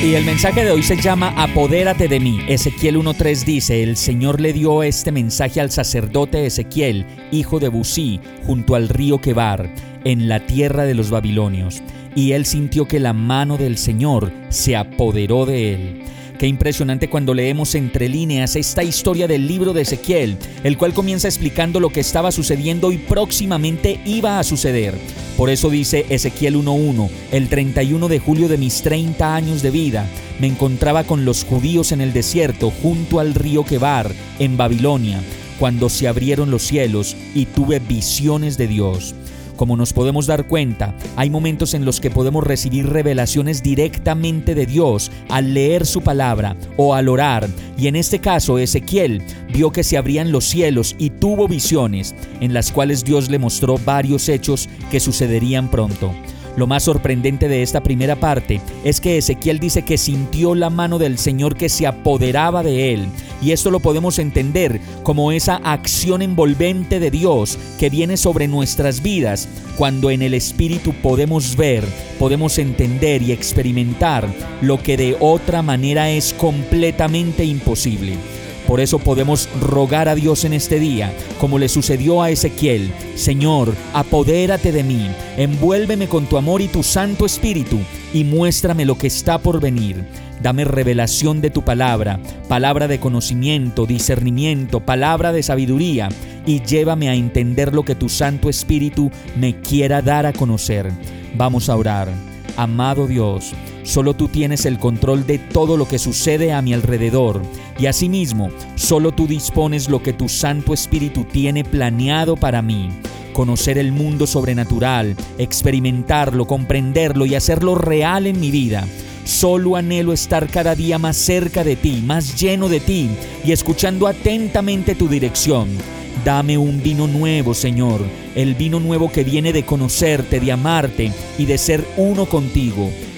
Y el mensaje de hoy se llama Apodérate de mí. Ezequiel 1.3 dice, el Señor le dio este mensaje al sacerdote Ezequiel, hijo de Busí, junto al río Quebar en la tierra de los babilonios, y él sintió que la mano del Señor se apoderó de él. Qué impresionante cuando leemos entre líneas esta historia del libro de Ezequiel, el cual comienza explicando lo que estaba sucediendo y próximamente iba a suceder. Por eso dice Ezequiel 1.1, el 31 de julio de mis 30 años de vida, me encontraba con los judíos en el desierto junto al río Quebar, en Babilonia, cuando se abrieron los cielos y tuve visiones de Dios. Como nos podemos dar cuenta, hay momentos en los que podemos recibir revelaciones directamente de Dios al leer su palabra o al orar, y en este caso Ezequiel vio que se abrían los cielos y tuvo visiones en las cuales Dios le mostró varios hechos que sucederían pronto. Lo más sorprendente de esta primera parte es que Ezequiel dice que sintió la mano del Señor que se apoderaba de él. Y esto lo podemos entender como esa acción envolvente de Dios que viene sobre nuestras vidas cuando en el Espíritu podemos ver, podemos entender y experimentar lo que de otra manera es completamente imposible. Por eso podemos rogar a Dios en este día, como le sucedió a Ezequiel, Señor, apodérate de mí, envuélveme con tu amor y tu Santo Espíritu, y muéstrame lo que está por venir. Dame revelación de tu palabra, palabra de conocimiento, discernimiento, palabra de sabiduría, y llévame a entender lo que tu Santo Espíritu me quiera dar a conocer. Vamos a orar. Amado Dios, Solo tú tienes el control de todo lo que sucede a mi alrededor y asimismo, solo tú dispones lo que tu Santo Espíritu tiene planeado para mí. Conocer el mundo sobrenatural, experimentarlo, comprenderlo y hacerlo real en mi vida. Solo anhelo estar cada día más cerca de ti, más lleno de ti y escuchando atentamente tu dirección. Dame un vino nuevo, Señor, el vino nuevo que viene de conocerte, de amarte y de ser uno contigo.